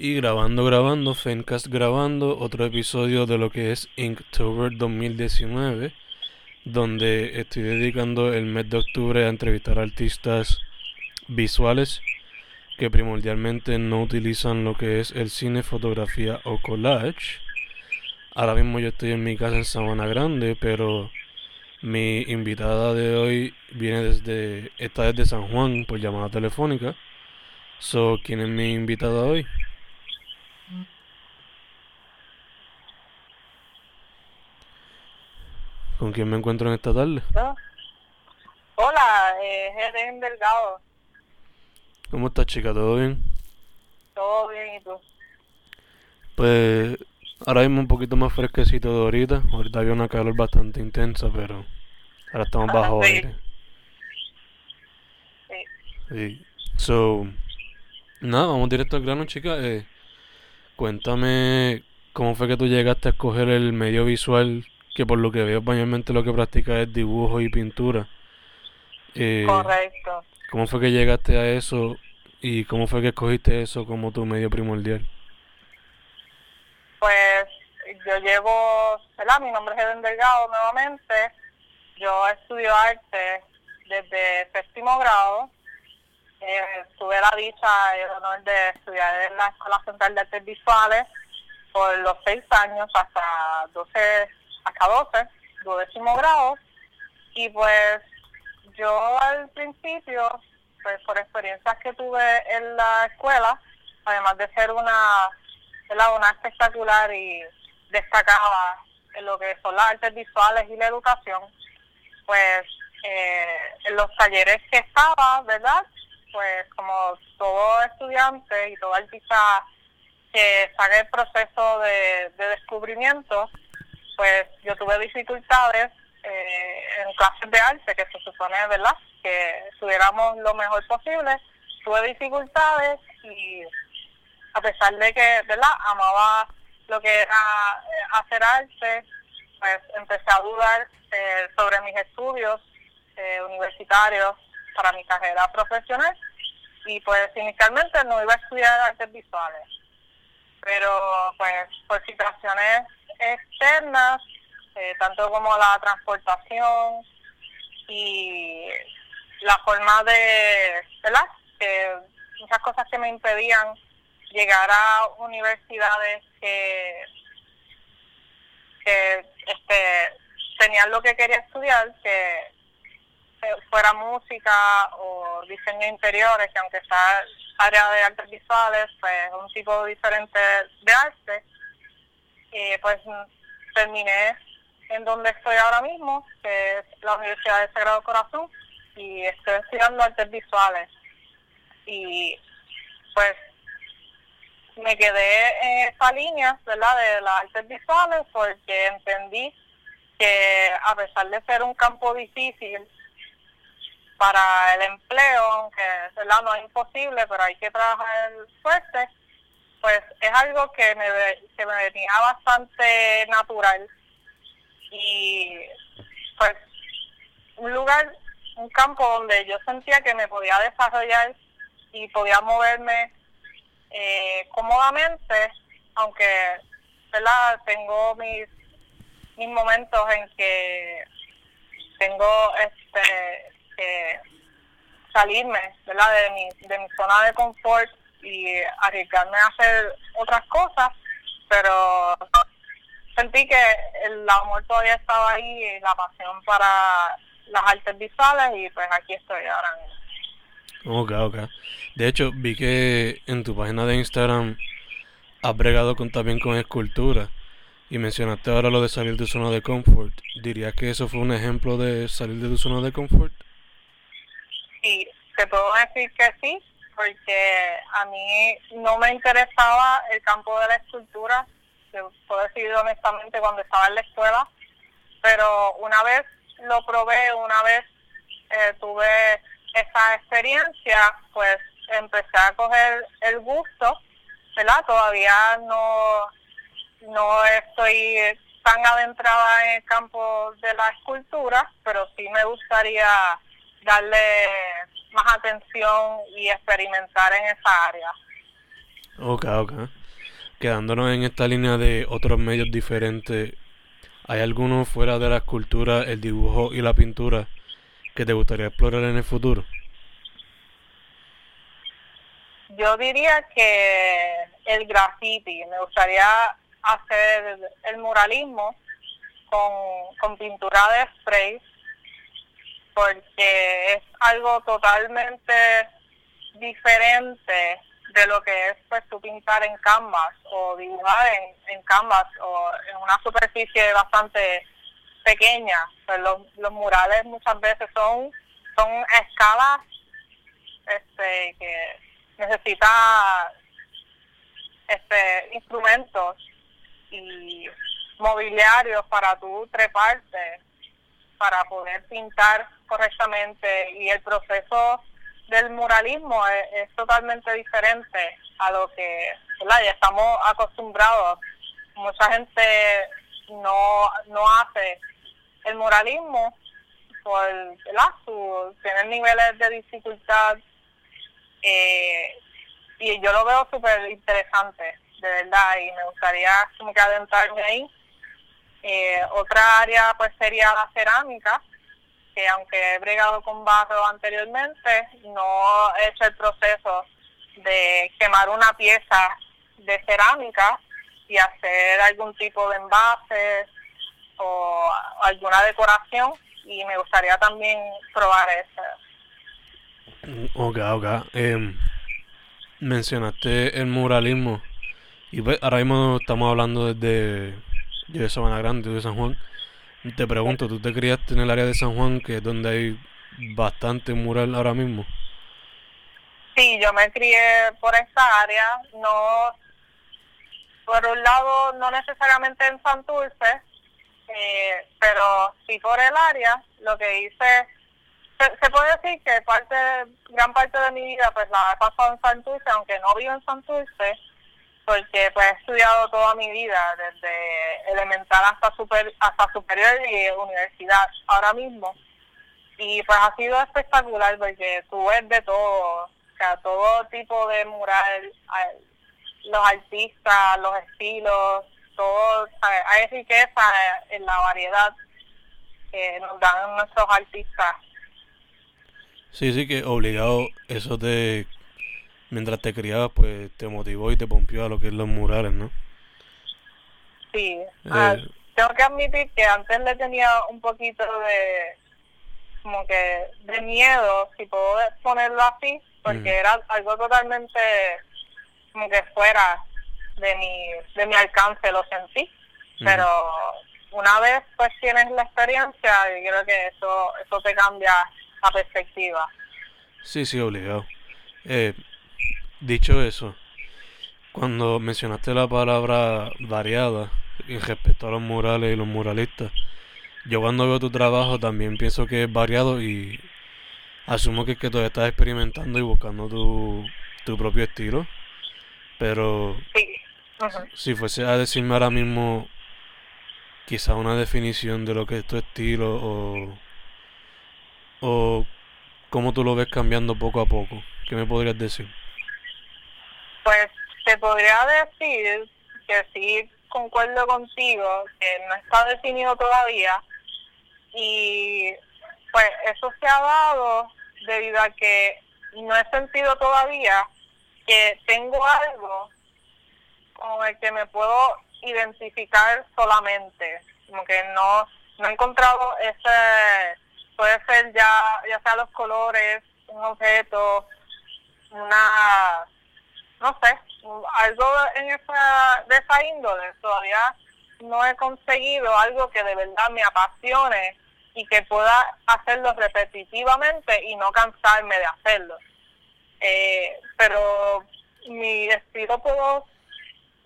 Y grabando, grabando, Fencast grabando otro episodio de lo que es Inktober 2019, donde estoy dedicando el mes de octubre a entrevistar artistas visuales que primordialmente no utilizan lo que es el cine, fotografía o collage. Ahora mismo yo estoy en mi casa en Sabana Grande, pero mi invitada de hoy viene desde, está desde San Juan por llamada telefónica. So, ¿quién es mi invitada hoy? ¿Con quién me encuentro en esta tarde? Hola, eh, Helen Delgado. ¿Cómo estás, chica? ¿Todo bien? Todo bien, ¿y tú? Pues ahora mismo un poquito más fresquecito de ahorita. Ahorita había una calor bastante intensa, pero ahora estamos bajo sí. aire. Sí. Sí. So, nada, vamos directo al grano, chica. Eh, cuéntame cómo fue que tú llegaste a escoger el medio visual, que por lo que veo, mayormente lo que practicas es dibujo y pintura. Eh, Correcto. ¿Cómo fue que llegaste a eso y cómo fue que escogiste eso como tu medio primordial? Pues yo llevo, ¿verdad? Mi nombre es Helen Delgado nuevamente. Yo estudio arte desde séptimo grado. Eh, tuve la dicha y el honor de estudiar en la Escuela Central de Artes Visuales por los seis años hasta 12, hasta 12, duodécimo grado. Y pues yo al principio, pues por experiencias que tuve en la escuela, además de ser una, ¿verdad? una espectacular y destacada en lo que son las artes visuales y la educación, pues eh, en los talleres que estaba, ¿verdad? Pues como todo estudiante y todo artista que saca el proceso de, de descubrimiento, pues yo tuve dificultades eh, en clases de arte, que se supone, ¿verdad?, que estuviéramos lo mejor posible. Tuve dificultades y a pesar de que, ¿verdad?, amaba lo que era eh, hacer arte, pues empecé a dudar eh, sobre mis estudios eh, universitarios para mi carrera profesional y pues inicialmente no iba a estudiar artes visuales, pero pues por situaciones externas eh, tanto como la transportación y la forma de, ¿verdad? Que muchas cosas que me impedían llegar a universidades que, que este, tenían lo que quería estudiar, que fuera música o diseño interiores, que aunque sea área de artes visuales, pues un tipo diferente de arte, y pues terminé en donde estoy ahora mismo, que es la Universidad de Sagrado Corazón, y estoy estudiando artes visuales. Y pues me quedé en esa línea, ¿verdad?, de las artes visuales, porque entendí que a pesar de ser un campo difícil para el empleo, aunque ¿verdad? no es imposible, pero hay que trabajar fuerte, pues es algo que me, que me venía bastante natural y pues un lugar, un campo donde yo sentía que me podía desarrollar y podía moverme eh, cómodamente, aunque ¿verdad? tengo mis, mis momentos en que tengo este que salirme ¿verdad? De, mi, de mi zona de confort y arriesgarme a hacer otras cosas, pero sentí que el amor todavía estaba ahí y la pasión para las artes visuales y pues aquí estoy ahora mismo. Ok, ok. De hecho, vi que en tu página de Instagram has bregado con, también con escultura y mencionaste ahora lo de salir de tu zona de confort. ¿Dirías que eso fue un ejemplo de salir de tu zona de confort? Sí, te puedo decir que sí, porque a mí no me interesaba el campo de la escultura puedo decir honestamente cuando estaba en la escuela, pero una vez lo probé, una vez eh, tuve esa experiencia, pues empecé a coger el gusto, ¿verdad? Todavía no, no estoy tan adentrada en el campo de la escultura, pero sí me gustaría darle más atención y experimentar en esa área. Ok, ok. Quedándonos en esta línea de otros medios diferentes, ¿hay alguno fuera de la escultura, el dibujo y la pintura que te gustaría explorar en el futuro? Yo diría que el graffiti, me gustaría hacer el muralismo con, con pintura de spray porque es algo totalmente diferente de lo que es pues tú pintar en canvas o dibujar en, en canvas o en una superficie bastante pequeña. Pues los, los murales muchas veces son son escalas este que necesita este instrumentos y mobiliarios para tú treparte para poder pintar correctamente y el proceso del muralismo es, totalmente diferente a lo que ya estamos acostumbrados. Mucha gente no, no hace el muralismo por Su, tiene niveles de dificultad eh, y yo lo veo súper interesante, de verdad, y me gustaría como que adentrarme ahí. Eh, otra área pues sería la cerámica, que aunque he bregado con barro anteriormente, no he hecho el proceso de quemar una pieza de cerámica y hacer algún tipo de envase o alguna decoración y me gustaría también probar eso. Ok, ok. Em, mencionaste el muralismo y pues, ahora mismo estamos hablando desde de Sabana Grande, de San Juan. Te pregunto, ¿tú te criaste en el área de San Juan, que es donde hay bastante mural ahora mismo? Sí, yo me crié por esta área, no, por un lado, no necesariamente en Santurce, eh, pero sí por el área, lo que hice, se, puede decir que parte, gran parte de mi vida pues la he pasado en Santurce, aunque no vivo en Santurce, porque pues he estudiado toda mi vida, desde elemental hasta super, hasta superior y universidad ahora mismo. Y pues ha sido espectacular porque tú ves de todo, o sea, todo tipo de mural, los artistas, los estilos, todo, hay riqueza en la variedad que nos dan nuestros artistas. Sí, sí, que obligado eso de mientras te criabas, pues te motivó y te pompió a lo que es los murales, ¿no? Sí. Eh, ah, tengo que admitir que antes le tenía un poquito de, como que, de miedo, si puedo ponerlo así, porque era algo totalmente como que fuera de mi, de mi alcance, lo sentí. Pero una vez pues tienes la experiencia, yo creo que eso, eso te cambia la perspectiva. Sí, sí, obligado. Eh, Dicho eso, cuando mencionaste la palabra variada en respecto a los murales y los muralistas, yo cuando veo tu trabajo también pienso que es variado y asumo que es que todavía estás experimentando y buscando tu, tu propio estilo. Pero si fuese a decirme ahora mismo quizá una definición de lo que es tu estilo o, o cómo tú lo ves cambiando poco a poco, ¿qué me podrías decir? Pues te podría decir que sí concuerdo contigo, que no está definido todavía. Y pues eso se ha dado debido a que no he sentido todavía que tengo algo con el que me puedo identificar solamente, como que no, no he encontrado ese, puede ser ya, ya sea los colores, un objeto, una no sé, algo en esa, de esa índole. Todavía no he conseguido algo que de verdad me apasione y que pueda hacerlo repetitivamente y no cansarme de hacerlo. Eh, pero mi estilo puedo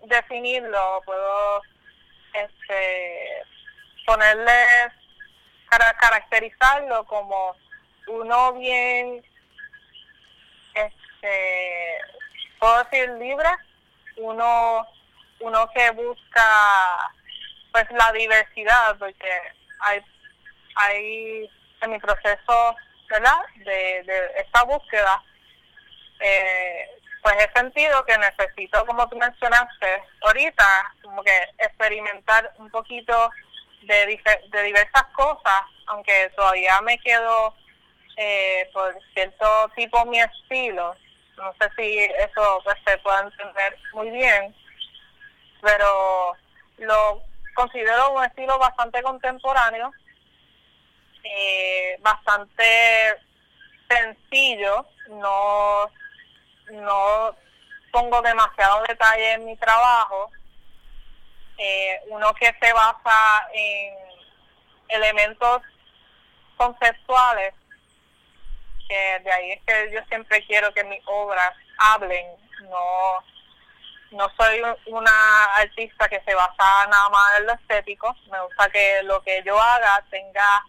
definirlo, puedo este, ponerle, caracterizarlo como uno bien, este, puedo decir libre, uno, uno que busca pues la diversidad, porque hay, hay en mi proceso. De, de esta búsqueda, eh, pues he sentido que necesito, como tú mencionaste ahorita, como que experimentar un poquito de, de diversas cosas, aunque todavía me quedo eh, por cierto tipo mi estilo. No sé si eso pues, se puede entender muy bien, pero lo considero un estilo bastante contemporáneo, eh, bastante sencillo, no, no pongo demasiado detalle en mi trabajo, eh, uno que se basa en elementos conceptuales, que de ahí es que yo siempre quiero que mis obras hablen, no no soy una artista que se basa nada más en lo estético, me gusta que lo que yo haga tenga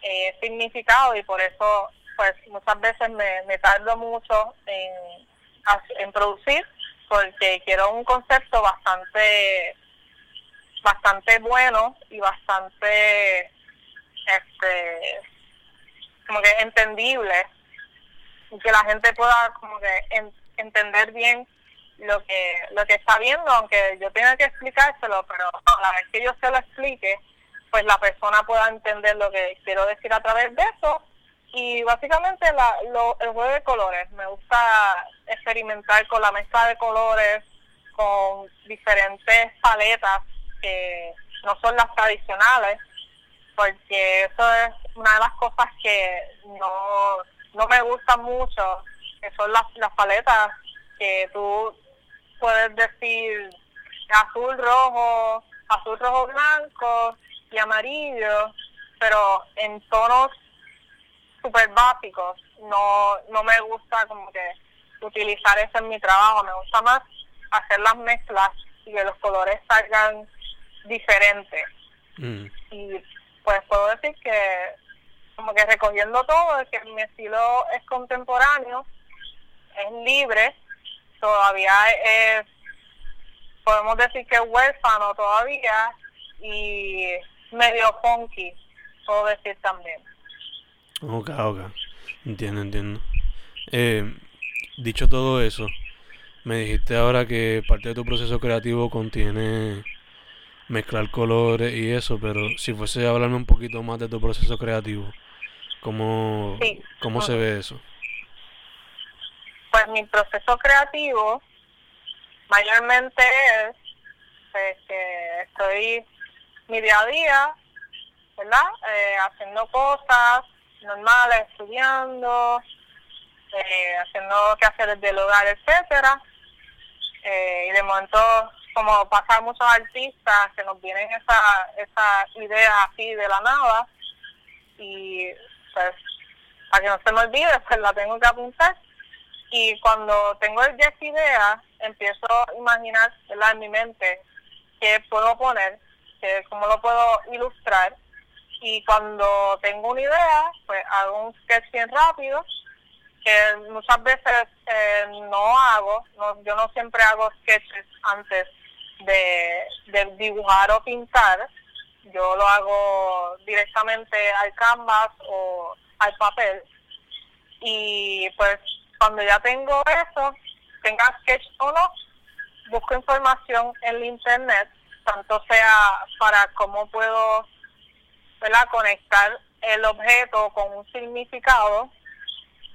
eh, significado y por eso pues muchas veces me, me tardo mucho en, en producir porque quiero un concepto bastante bastante bueno y bastante este como que entendible y que la gente pueda como que entender bien lo que lo que está viendo, aunque yo tenga que explicárselo, pero a la vez que yo se lo explique, pues la persona pueda entender lo que quiero decir a través de eso. Y básicamente la, lo, el juego de colores, me gusta experimentar con la mezcla de colores, con diferentes paletas que no son las tradicionales, porque eso es una de las cosas que no, no me gusta mucho, que son las, las paletas que tú puedes decir azul, rojo, azul, rojo, blanco y amarillo, pero en tonos súper básicos. No, no me gusta como que utilizar eso en mi trabajo, me gusta más hacer las mezclas y que los colores salgan diferentes. Mm. Y pues puedo decir que como que recogiendo todo, que mi estilo es contemporáneo, es libre, todavía es, podemos decir que es huérfano todavía y medio funky, puedo decir también. Ok, ok, entiendo, entiendo. Eh, dicho todo eso, me dijiste ahora que parte de tu proceso creativo contiene mezclar colores y eso, pero si fuese a hablarme un poquito más de tu proceso creativo, ¿cómo, ¿cómo se ve eso? Pues mi proceso creativo mayormente es pues, que estoy mi día a día, ¿verdad? Eh, haciendo cosas normales, estudiando, eh, haciendo quehaceres del hogar, etcétera. Eh, y de momento, como pasa muchos artistas que nos vienen esa, esa idea así de la nada, y pues, para que no se me olvide, pues la tengo que apuntar y cuando tengo esa idea, empiezo a imaginar en mi mente qué puedo poner, que, cómo lo puedo ilustrar. Y cuando tengo una idea, pues hago un sketch bien rápido, que muchas veces eh, no hago, no, yo no siempre hago sketches antes de, de dibujar o pintar, yo lo hago directamente al canvas o al papel. Y pues cuando ya tengo eso, tenga sketch o no, busco información en el internet, tanto sea para cómo puedo ¿verdad? conectar el objeto con un significado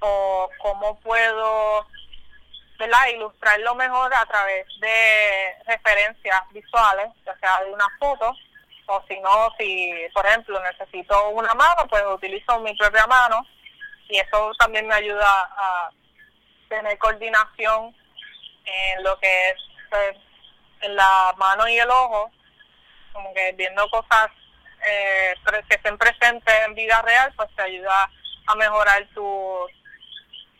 o cómo puedo ¿verdad? ilustrarlo mejor a través de referencias visuales, ya sea de una foto, o si no, si por ejemplo necesito una mano, pues utilizo mi propia mano y eso también me ayuda a tener coordinación en lo que es pues, en la mano y el ojo, como que viendo cosas eh, que estén presentes en vida real, pues te ayuda a mejorar tus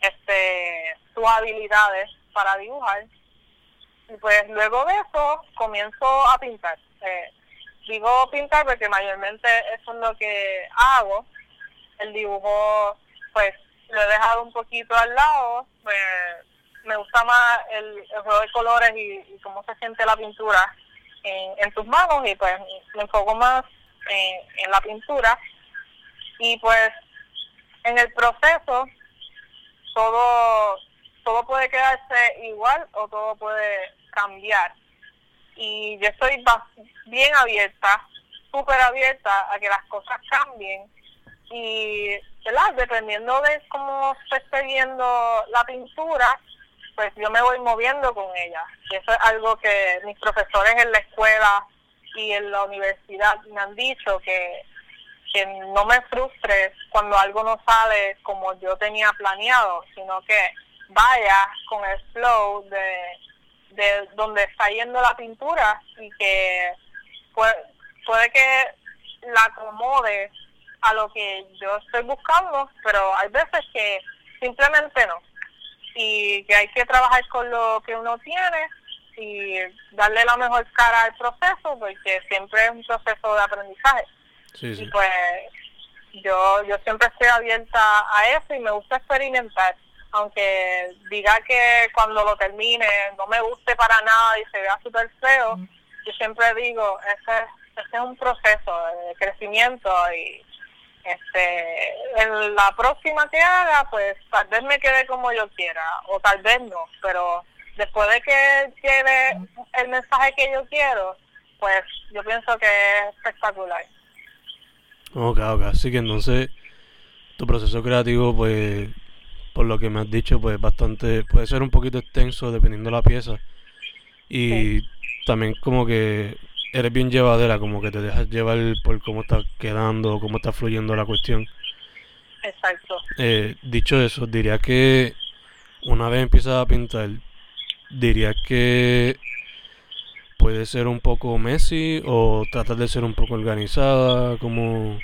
este tus habilidades para dibujar y pues luego de eso comienzo a pintar. Eh, digo pintar porque mayormente eso es lo que hago. El dibujo, pues lo he dejado un poquito al lado. Pues, me gusta más el, juego de colores y, cómo se siente la pintura en, tus manos y pues me enfoco más en la pintura. Y pues en el proceso todo todo puede quedarse igual o todo puede cambiar. Y yo estoy bien abierta, súper abierta a que las cosas cambien. Y, ¿verdad? Dependiendo de cómo se esté viendo la pintura, pues yo me voy moviendo con ella. Y eso es algo que mis profesores en la escuela y en la universidad me han dicho, que, que no me frustre cuando algo no sale como yo tenía planeado, sino que vaya con el flow de, de donde está yendo la pintura y que puede, puede que la acomode a lo que yo estoy buscando, pero hay veces que simplemente no. Y que hay que trabajar con lo que uno tiene y darle la mejor cara al proceso, porque siempre es un proceso de aprendizaje. Y pues yo, yo siempre estoy abierta a eso y me gusta experimentar aunque diga que cuando lo termine no me guste para nada y se vea súper feo, yo siempre digo, ese, ese es un proceso de crecimiento y este en la próxima que haga, pues tal vez me quede como yo quiera o tal vez no, pero después de que lleve el mensaje que yo quiero, pues yo pienso que es espectacular. Ok, ok, así que entonces tu proceso creativo pues por lo que me has dicho, pues bastante, puede ser un poquito extenso dependiendo de la pieza. Y también como que eres bien llevadera, como que te dejas llevar por cómo está quedando, cómo está fluyendo la cuestión. Exacto. Eh, dicho eso, diría que una vez empiezas a pintar, diría que puede ser un poco messy o tratar de ser un poco organizada, como...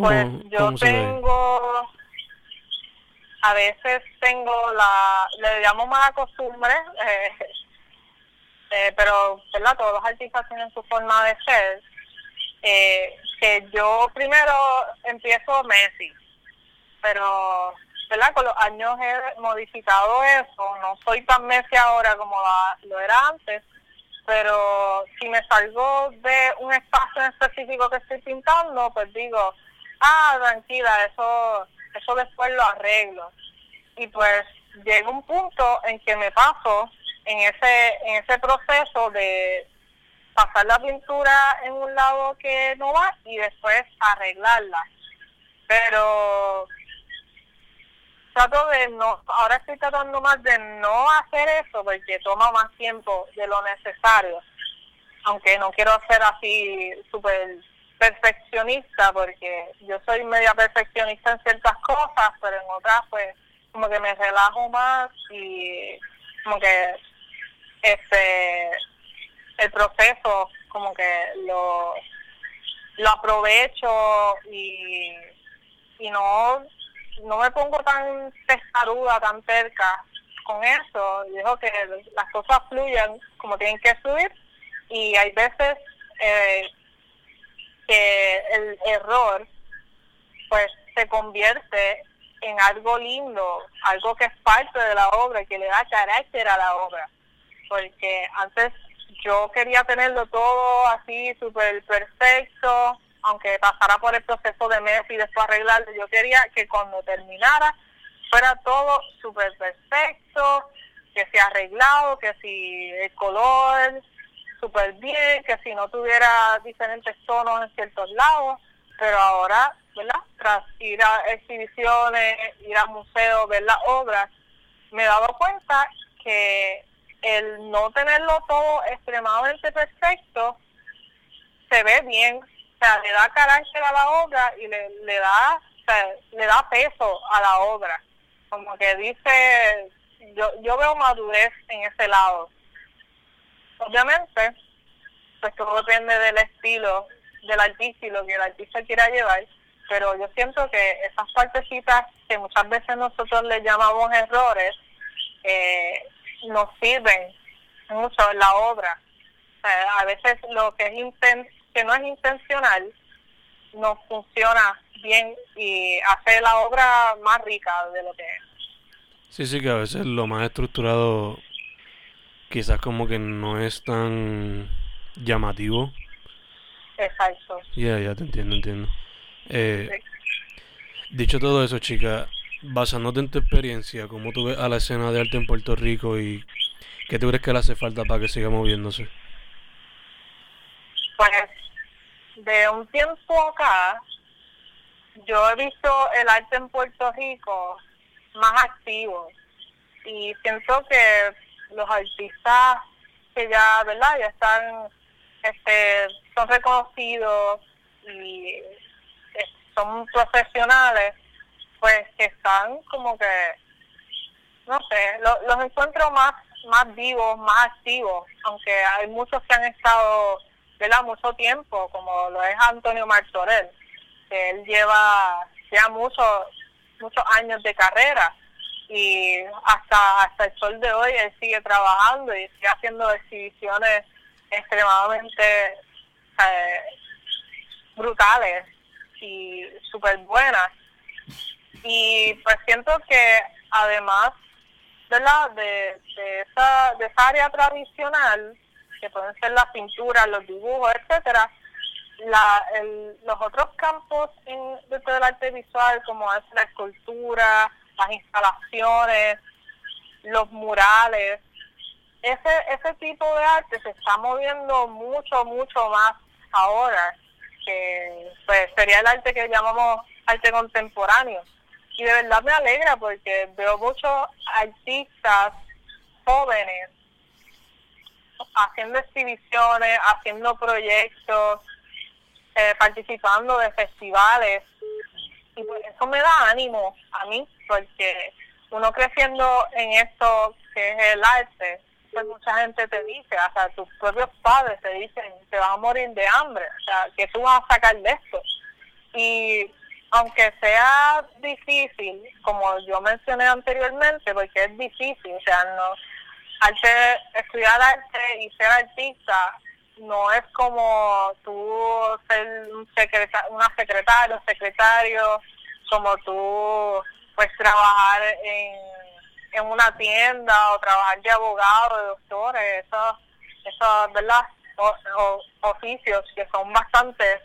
pues yo tengo a veces tengo la, le llamo mala costumbre, eh, eh, pero ¿verdad? todos los artistas tienen su forma de ser, eh, que yo primero empiezo Messi, pero ¿verdad? con los años he modificado eso, no soy tan Messi ahora como lo era antes, pero si me salgo de un espacio específico que estoy pintando, pues digo, ah, tranquila, eso eso después lo arreglo. Y pues llega un punto en que me paso en ese, en ese proceso de pasar la pintura en un lado que no va y después arreglarla. Pero trato de no, ahora estoy tratando más de no hacer eso porque toma más tiempo de lo necesario. Aunque no quiero ser así súper perfeccionista porque yo soy media perfeccionista en ciertas cosas, pero en otras pues como que me relajo más y como que este el proceso como que lo lo aprovecho y, y no no me pongo tan testaruda, tan cerca con eso. Digo que las cosas fluyan como tienen que fluir y hay veces eh, que el error pues se convierte en algo lindo, algo que es parte de la obra que le da carácter a la obra. Porque antes yo quería tenerlo todo así súper perfecto, aunque pasara por el proceso de mes y después arreglarlo, yo quería que cuando terminara fuera todo súper perfecto, que sea arreglado, que si el color, súper bien, que si no tuviera diferentes tonos en ciertos lados, pero ahora, ¿verdad? Tras ir a exhibiciones, ir a museos, ver las obras, me he dado cuenta que el no tenerlo todo extremadamente perfecto se ve bien, o sea, le da carácter a la obra y le, le da le da peso a la obra. Como que dice, yo, yo veo madurez en ese lado obviamente, pues todo depende del estilo del artista y lo que el artista quiera llevar, pero yo siento que esas partecitas que muchas veces nosotros le llamamos errores, eh, nos sirven mucho en la obra. a veces lo que es inten que no es intencional no funciona bien y hace la obra más rica de lo que es. Sí, sí, que a veces lo más estructurado quizás como que no es tan llamativo. Exacto. Ya, ya te entiendo, entiendo. Eh, Dicho todo eso, chica, basándote en tu experiencia, ¿cómo tú ves a la escena de arte en Puerto Rico y qué tú crees que le hace falta para que siga moviéndose? Pues de un tiempo acá, yo he visto el arte en Puerto Rico más activo y siento que los artistas que ya, ¿verdad? Ya están, este, son reconocidos y eh, son profesionales, pues que están como que, no sé, los encuentro más, más vivos, más activos, aunque hay muchos que han estado, ¿verdad? Mucho tiempo, como lo es Antonio Martorell, que él lleva ya muchos, muchos años de carrera y hasta hasta el sol de hoy él sigue trabajando y sigue haciendo exhibiciones extremadamente eh, brutales y súper buenas y pues siento que además ¿verdad? De, de, esa, de esa área tradicional que pueden ser las pinturas, los dibujos, etcétera la, el, los otros campos en, dentro del arte visual como es la escultura las instalaciones, los murales. Ese, ese tipo de arte se está moviendo mucho, mucho más ahora, que pues, sería el arte que llamamos arte contemporáneo. Y de verdad me alegra porque veo muchos artistas jóvenes haciendo exhibiciones, haciendo proyectos, eh, participando de festivales y pues eso me da ánimo a mí, porque uno creciendo en esto que es el arte, pues mucha gente te dice, hasta tus propios padres te dicen, te vas a morir de hambre, o sea, que tú vas a sacar de esto. Y aunque sea difícil, como yo mencioné anteriormente, porque es difícil, o sea, no, arte, estudiar arte y ser artista no es como tú ser un secretario, una secretaria, un secretario, como tú pues trabajar en, en una tienda o trabajar de abogado, de doctores, esos, esos ¿verdad? O, oficios que son bastante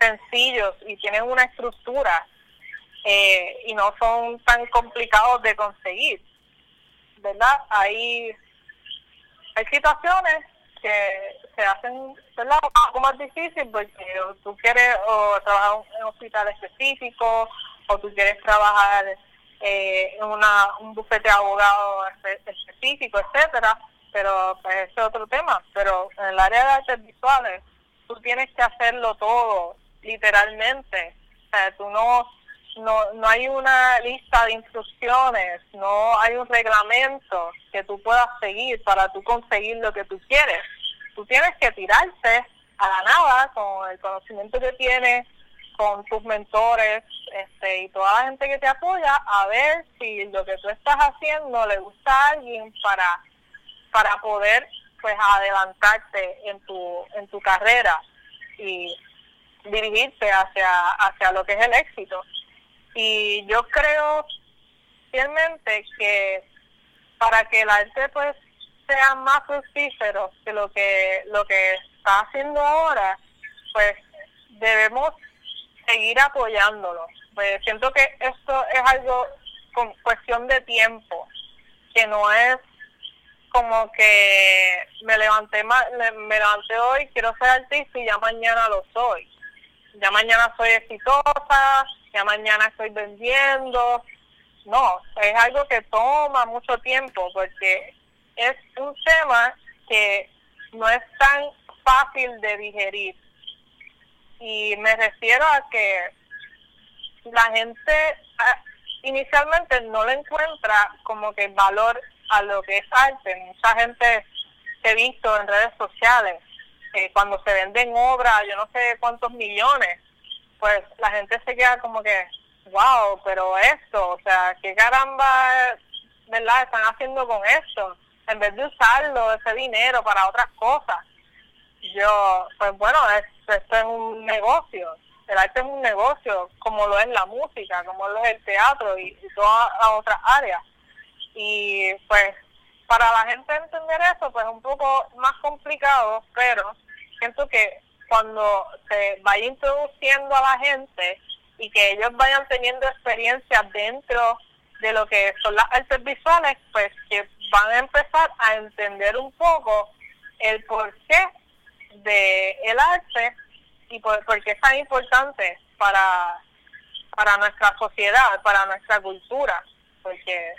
sencillos y tienen una estructura eh, y no son tan complicados de conseguir, ¿verdad? Hay, hay situaciones que se hacen un poco más difícil porque tú quieres o trabajar en un hospital específico o tú quieres trabajar eh, en una, un bufete de abogado específico, etcétera, pero pues ese es otro tema. Pero en el área de artes visuales, tú tienes que hacerlo todo, literalmente. O sea, tú no, no, no hay una lista de instrucciones, no hay un reglamento que tú puedas seguir para tú conseguir lo que tú quieres tú tienes que tirarte a la nada con el conocimiento que tienes, con tus mentores este, y toda la gente que te apoya, a ver si lo que tú estás haciendo le gusta a alguien para, para poder pues adelantarte en tu, en tu carrera y dirigirte hacia, hacia lo que es el éxito. Y yo creo fielmente que para que el arte pues sean más fructíferos que lo que lo que está haciendo ahora, pues debemos seguir apoyándolo. Pues siento que esto es algo con cuestión de tiempo, que no es como que me levanté me levanté hoy, quiero ser artista y ya mañana lo soy. Ya mañana soy exitosa, ya mañana estoy vendiendo. No, es algo que toma mucho tiempo porque es un tema que no es tan fácil de digerir. Y me refiero a que la gente ah, inicialmente no le encuentra como que valor a lo que es arte. Mucha gente he visto en redes sociales, eh, cuando se venden obras, yo no sé cuántos millones, pues la gente se queda como que, wow, pero esto, o sea, ¿qué caramba, verdad, están haciendo con esto? En vez de usarlo, ese dinero para otras cosas, yo, pues bueno, esto es un negocio, el arte es un negocio, como lo es la música, como lo es el teatro y, todas las otras áreas. Y pues para la gente entender eso, pues es un poco más complicado, pero siento que cuando se vaya introduciendo a la gente y que ellos vayan teniendo experiencias dentro de lo que son las artes visuales, pues que van a empezar a entender un poco el porqué de el arte y por, qué es tan importante para, para nuestra sociedad, para nuestra cultura, porque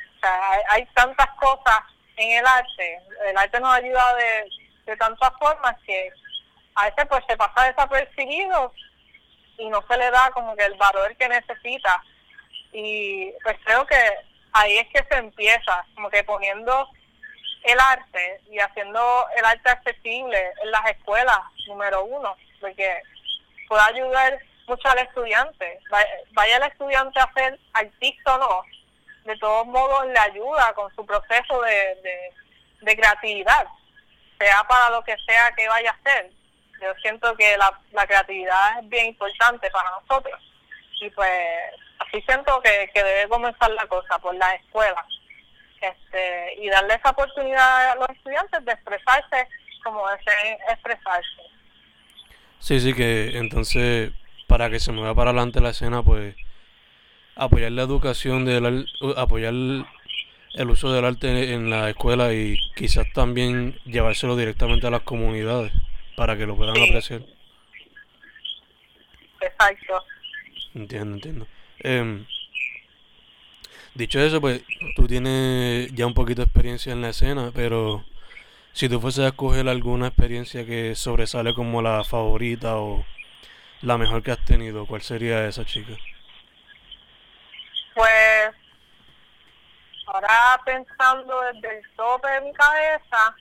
hay, tantas cosas en el arte, el arte nos ayuda de, de tantas formas que a veces pues se pasa desapercibido y no se le da como que el valor que necesita. Y pues creo que ahí es que se empieza como que poniendo el arte y haciendo el arte accesible en las escuelas número uno porque puede ayudar mucho al estudiante. Vaya el estudiante a ser artista o no de todos modos le ayuda con su proceso de, de, de creatividad. Sea para lo que sea que vaya a hacer yo siento que la, la creatividad es bien importante para nosotros. Y pues así siento que, que debe comenzar la cosa por la escuela este, y darle esa oportunidad a los estudiantes de expresarse como deseen expresarse. Sí, sí, que entonces para que se mueva para adelante la escena, pues apoyar la educación, del, apoyar el uso del arte en la escuela y quizás también llevárselo directamente a las comunidades para que lo puedan apreciar. Exacto. Entiendo, entiendo. Eh, dicho eso, pues tú tienes ya un poquito de experiencia en la escena, pero si tú fueses a escoger alguna experiencia que sobresale como la favorita o la mejor que has tenido, ¿cuál sería esa chica? Pues ahora pensando desde el tope de mi cabeza,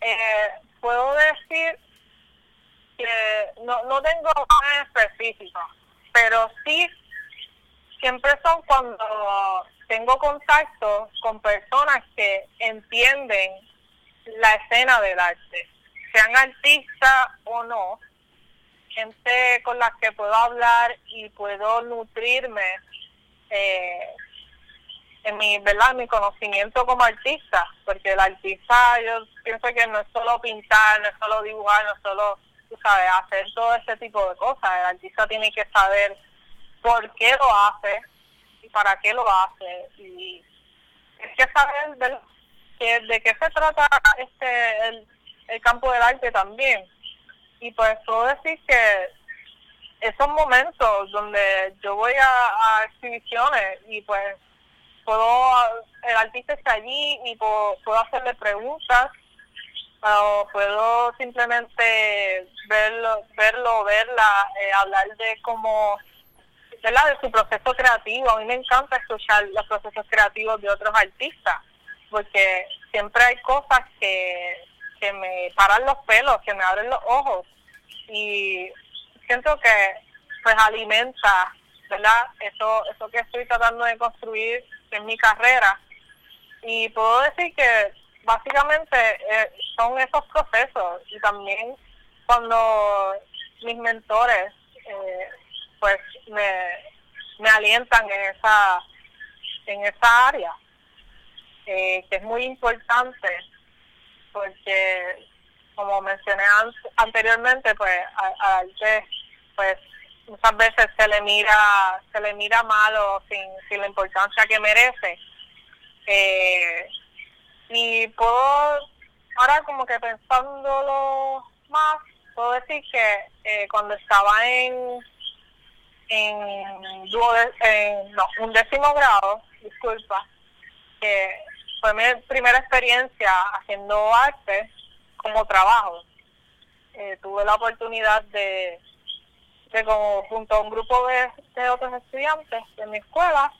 eh, puedo decir que no, no tengo nada específico, pero sí siempre son cuando tengo contacto con personas que entienden la escena del arte, sean artistas o no, gente con la que puedo hablar y puedo nutrirme eh, en mi, ¿verdad? mi conocimiento como artista, porque el artista yo pienso que no es solo pintar, no es solo dibujar, no es solo, sabes, hacer todo ese tipo de cosas. El artista tiene que saber por qué lo hace y para qué lo hace. Y es que saber de, de qué se trata este el, el campo del arte también. Y pues puedo decir que esos momentos donde yo voy a exhibiciones y pues puedo, el artista está allí y puedo, hacerle preguntas o puedo simplemente verlo, verlo verla, eh, hablar de cómo, ¿verdad? de su proceso creativo. A mí me encanta escuchar los procesos creativos de otros artistas, porque siempre hay cosas que, que me paran los pelos, que me abren los ojos y siento que pues alimenta, ¿verdad? Eso, eso que estoy tratando de construir en mi carrera. Y puedo decir que básicamente eh, son esos procesos y también cuando mis mentores eh, pues me, me alientan en esa en esa área eh, que es muy importante porque como mencioné anteriormente pues a, pues muchas veces se le mira se le mira malo sin, sin la importancia que merece. Eh, y puedo ahora como que pensándolo más puedo decir que eh, cuando estaba en en, en no, un décimo grado disculpa que fue mi primera experiencia haciendo arte como trabajo. Eh, tuve la oportunidad de que como junto a un grupo de, otros estudiantes de mi escuela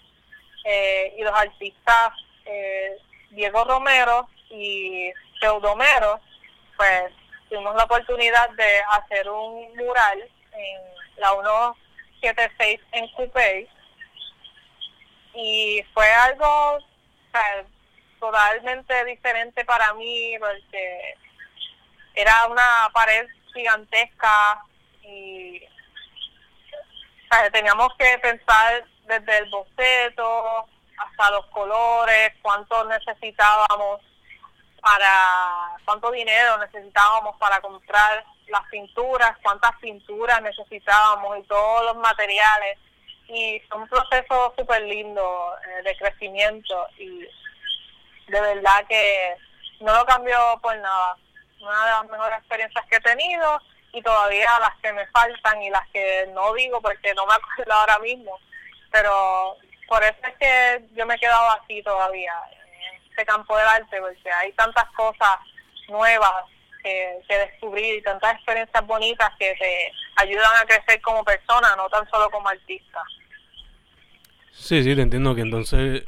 eh, y los artistas eh, Diego Romero y Pseudomero, pues tuvimos la oportunidad de hacer un mural en la 176 en Coupé. Y fue algo totalmente diferente para mí porque era una pared gigantesca y teníamos que pensar desde el boceto hasta los colores, cuánto necesitábamos para, cuánto dinero necesitábamos para comprar las pinturas, cuántas pinturas necesitábamos y todos los materiales. Y fue un proceso súper lindo eh, de crecimiento y de verdad que no lo cambió por nada. Una de las mejores experiencias que he tenido y todavía las que me faltan y las que no digo porque no me acuerdo ahora mismo. Pero por eso es que yo me he quedado así todavía, en este campo del arte, porque hay tantas cosas nuevas que, descubrir y tantas experiencias bonitas que te ayudan a crecer como persona, no tan solo como artista. Sí, sí, te entiendo que entonces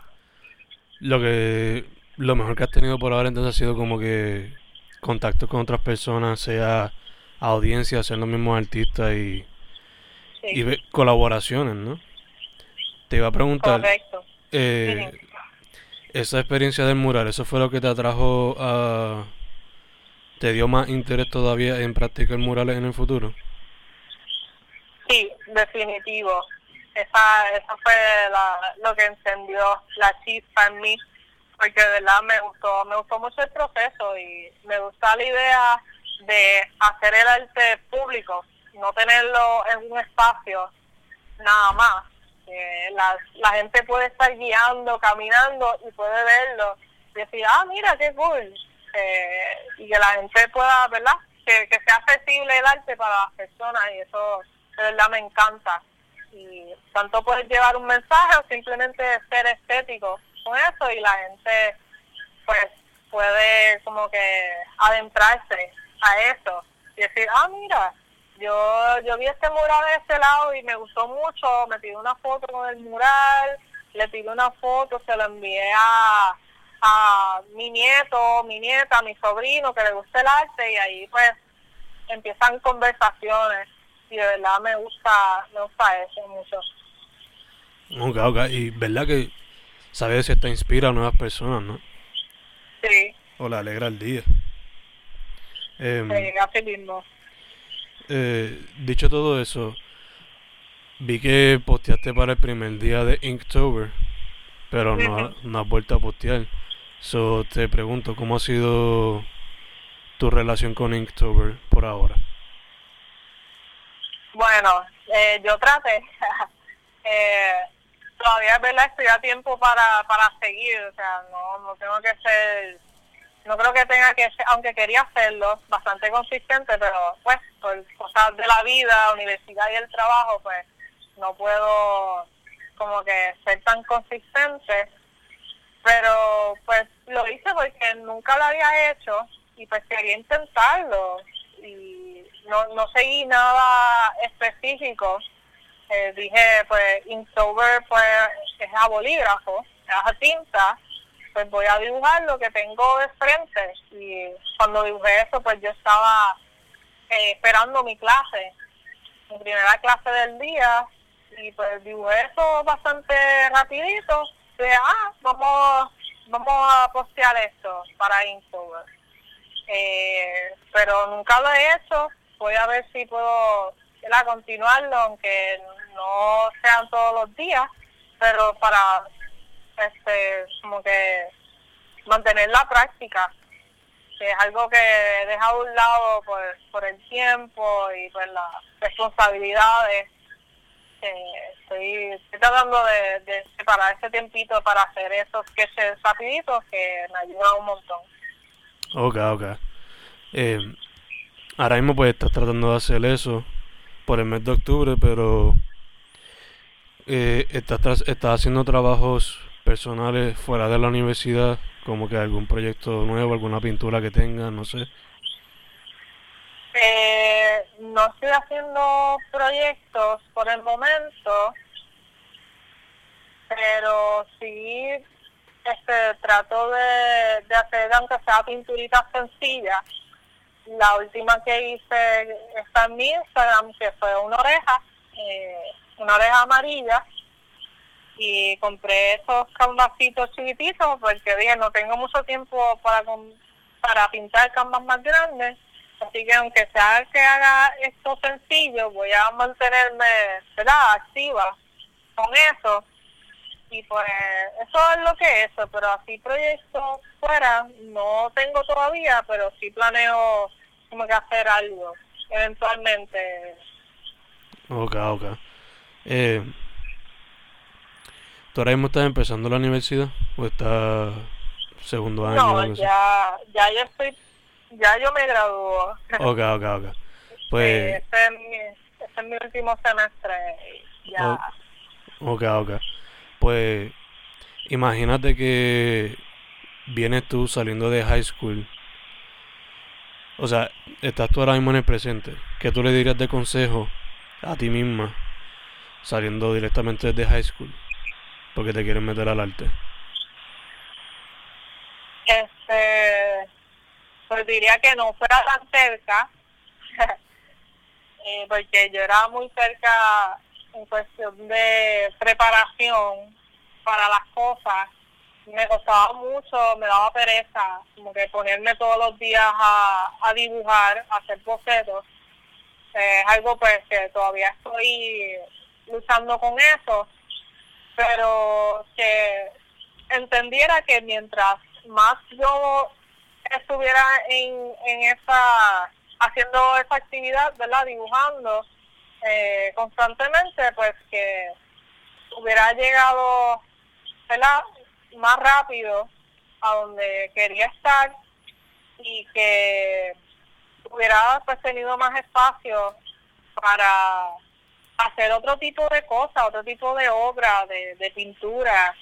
lo que lo mejor que has tenido por ahora entonces ha sido como que contactos con otras personas, sea audiencia, ser los mismos artistas y, y colaboraciones, ¿no? Te iba a preguntar, eh, esa experiencia del mural, ¿eso fue lo que te atrajo a... ¿Te dio más interés todavía en practicar murales en el futuro? Sí, definitivo. Esa, esa fue lo que encendió la chispa en mí, porque de verdad me gustó, me gustó mucho el proceso y me gusta la idea de hacer el arte público, no tenerlo en un espacio nada más la, la gente puede estar guiando, caminando y puede verlo y decir, ah, mira, qué cool. Eh, y que la gente pueda, ¿verdad? Que, que sea accesible el arte para las personas y eso de verdad me encanta. Y tanto puedes llevar un mensaje o simplemente ser estético con eso y la gente pues puede como que adentrarse a eso y decir, ah, mira, yo, yo vi este mural de este lado y me gustó mucho, me tiré una foto con el mural, le tiré una foto, se lo envié a, a mi nieto, mi nieta, mi sobrino que le gusta el arte y ahí pues empiezan conversaciones y de verdad me gusta, me gusta eso mucho. Ok, ok, y verdad que sabes si esto inspira a nuevas personas, ¿no? Sí. O le alegra el día. Eh, sí, mismo. Eh, dicho todo eso, vi que posteaste para el primer día de Inktober, pero no, no has vuelto a postear. So, te pregunto, ¿cómo ha sido tu relación con Inktober por ahora? Bueno, eh, yo traté. eh, todavía es verdad, estoy a tiempo para, para seguir, o sea, no, no tengo que ser no creo que tenga que ser, aunque quería hacerlo, bastante consistente, pero pues por cosas de la vida, universidad y el trabajo, pues no puedo como que ser tan consistente. Pero pues lo hice porque nunca lo había hecho y pues quería intentarlo y no, no seguí nada específico. Eh, dije, pues Inktober pues es a bolígrafo, es a tinta pues voy a dibujar lo que tengo de frente. Y cuando dibujé eso, pues yo estaba eh, esperando mi clase, mi primera clase del día, y pues dibujé eso bastante rapidito. Ah, vamos, vamos a postear esto para Instagram. Eh, pero nunca lo he hecho. Voy a ver si puedo continuarlo, aunque no sean todos los días, pero para este como que mantener la práctica que es algo que he dejado a un lado por, por el tiempo y por las responsabilidades estoy, tratando de, separar ese tiempito para hacer esos sketches rapiditos que me ayudan un montón ok ok eh, ahora mismo pues estás tratando de hacer eso por el mes de octubre pero eh, estás, estás haciendo trabajos personales fuera de la universidad, como que algún proyecto nuevo, alguna pintura que tengan, no sé? Eh, no estoy haciendo proyectos por el momento, pero sí este, trato de, de hacer, aunque sea pinturitas sencillas. La última que hice está en mi Instagram, que fue una oreja, eh, una oreja amarilla, y compré esos canvasitos chiquititos porque dije no tengo mucho tiempo para para pintar canvas más grandes así que aunque sea que haga esto sencillo voy a mantenerme ¿verdad? activa con eso y pues eso es lo que es pero así proyectos fuera no tengo todavía pero sí planeo como que hacer algo eventualmente ok ok eh, ¿Tú ahora mismo estás empezando la universidad o estás segundo año? No, ya, ya yo estoy, ya yo me graduó. Ok, ok, ok. Pues... este, es mi, este es mi último semestre. Ya. Ok, ok. Pues imagínate que vienes tú saliendo de high school. O sea, estás tú ahora mismo en el presente. ¿Qué tú le dirías de consejo a ti misma saliendo directamente de high school? porque te quieren meter al arte? Este, pues diría que no fuera tan cerca, eh, porque yo era muy cerca en cuestión de preparación para las cosas. Me costaba mucho, me daba pereza, como que ponerme todos los días a, a dibujar, a hacer bocetos. es algo pues que todavía estoy luchando con eso pero que entendiera que mientras más yo estuviera en, en esa, haciendo esa actividad, ¿verdad? Dibujando eh, constantemente, pues que hubiera llegado. Más rápido a donde quería estar y que hubiera pues tenido más espacio para hacer otro tipo de cosas, otro tipo de obra, de, de pintura,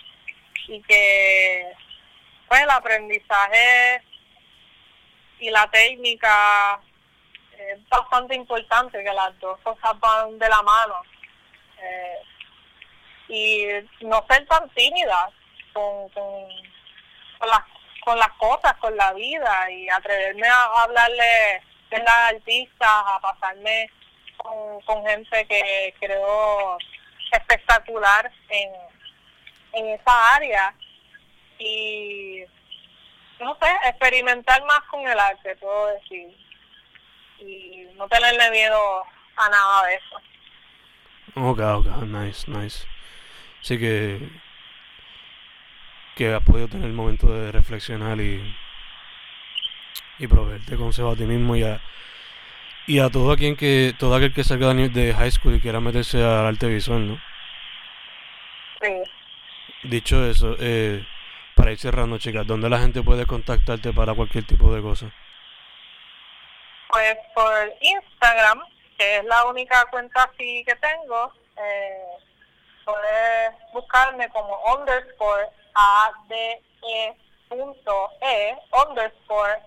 y que pues el aprendizaje y la técnica es bastante importante, que las dos cosas van de la mano. Eh, y no ser tan tímida con, con, con, las, con las cosas, con la vida, y atreverme a hablarle de las artistas, a pasarme con, gente que creo espectacular en, en esa área y no sé, experimentar más con el arte, puedo decir, y no tenerle miedo a nada de eso. Ok, ok, nice, nice. Así que que has podido tener el momento de reflexionar y y proveerte consejo a ti mismo y a, y a todo aquel que, todo aquel que salga de high school y quiera meterse al arte visual, ¿no? Sí. Dicho eso, eh, para ir cerrando, chicas, ¿dónde la gente puede contactarte para cualquier tipo de cosa? Pues por Instagram, que es la única cuenta así que tengo, eh, puedes buscarme como underscore ADE punto E underscore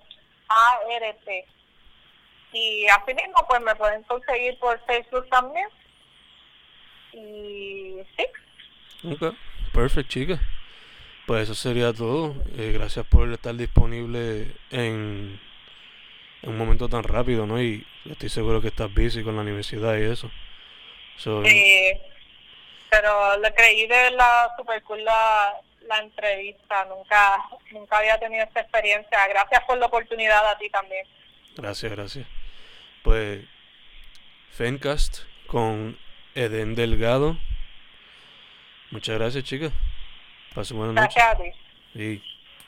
ART. Y así mismo, pues me pueden conseguir por Facebook también. Y sí. Ok, perfecto, chica. Pues eso sería todo. Eh, gracias por estar disponible en, en, un momento tan rápido, ¿no? Y estoy seguro que estás busy con la universidad y eso. sí, pero le creí de la super cool la, la entrevista. Nunca, nunca había tenido esta experiencia. Gracias por la oportunidad a ti también. Gracias, gracias. Pues Fencast con Eden Delgado. Muchas gracias, chicas. Paso buenas noches. Gracias a ti. Sí.